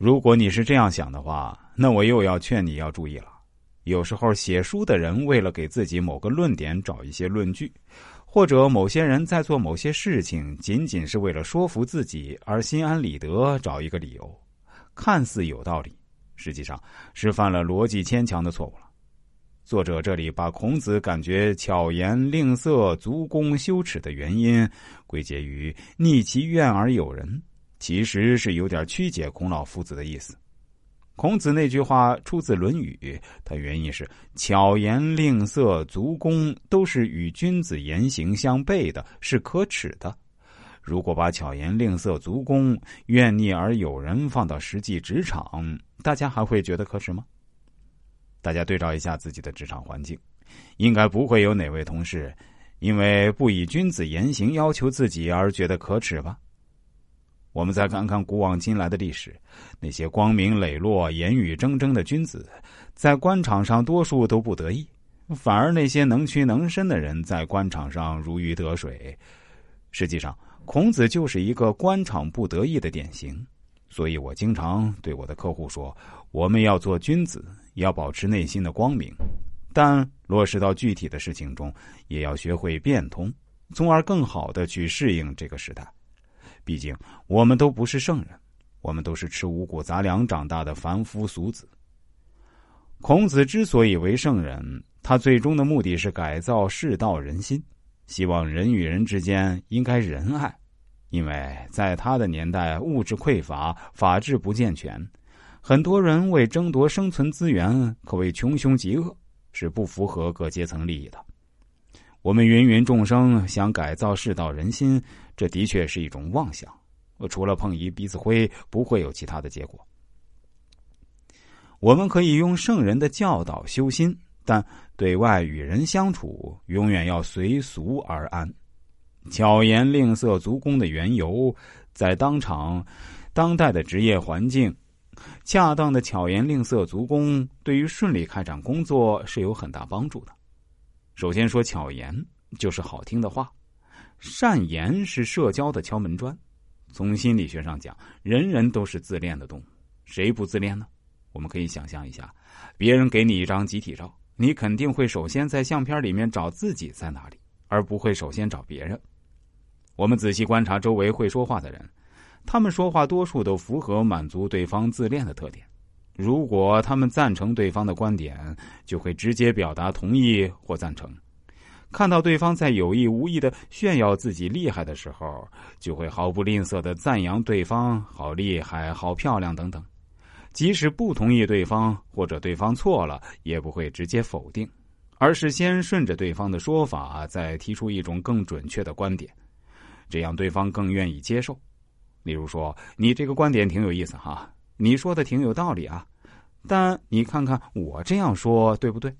如果你是这样想的话，那我又要劝你要注意了。有时候写书的人为了给自己某个论点找一些论据，或者某些人在做某些事情，仅仅是为了说服自己而心安理得找一个理由，看似有道理，实际上是犯了逻辑牵强的错误了。作者这里把孔子感觉巧言令色、足弓羞耻的原因归结于逆其愿而有人，其实是有点曲解孔老夫子的意思。孔子那句话出自《论语》，它原意是巧言令色、足弓都是与君子言行相悖的，是可耻的。如果把巧言令色、足弓、怨逆而有人放到实际职场，大家还会觉得可耻吗？大家对照一下自己的职场环境，应该不会有哪位同事因为不以君子言行要求自己而觉得可耻吧？我们再看看古往今来的历史，那些光明磊落、言语铮铮的君子，在官场上多数都不得意，反而那些能屈能伸的人在官场上如鱼得水。实际上，孔子就是一个官场不得意的典型。所以我经常对我的客户说：我们要做君子。要保持内心的光明，但落实到具体的事情中，也要学会变通，从而更好的去适应这个时代。毕竟，我们都不是圣人，我们都是吃五谷杂粮长大的凡夫俗子。孔子之所以为圣人，他最终的目的是改造世道人心，希望人与人之间应该仁爱，因为在他的年代，物质匮乏，法治不健全。很多人为争夺生存资源，可谓穷凶极恶，是不符合各阶层利益的。我们芸芸众生想改造世道人心，这的确是一种妄想。除了碰一鼻子灰，不会有其他的结果。我们可以用圣人的教导修心，但对外与人相处，永远要随俗而安。巧言令色、足弓的缘由，在当场、当代的职业环境。恰当的巧言令色、足弓，对于顺利开展工作是有很大帮助的。首先说巧言，就是好听的话，善言是社交的敲门砖。从心理学上讲，人人都是自恋的动物，谁不自恋呢？我们可以想象一下，别人给你一张集体照，你肯定会首先在相片里面找自己在哪里，而不会首先找别人。我们仔细观察周围会说话的人。他们说话多数都符合满足对方自恋的特点。如果他们赞成对方的观点，就会直接表达同意或赞成；看到对方在有意无意的炫耀自己厉害的时候，就会毫不吝啬的赞扬对方好厉害、好漂亮等等。即使不同意对方或者对方错了，也不会直接否定，而是先顺着对方的说法，再提出一种更准确的观点，这样对方更愿意接受。例如说，你这个观点挺有意思哈，你说的挺有道理啊，但你看看我这样说对不对？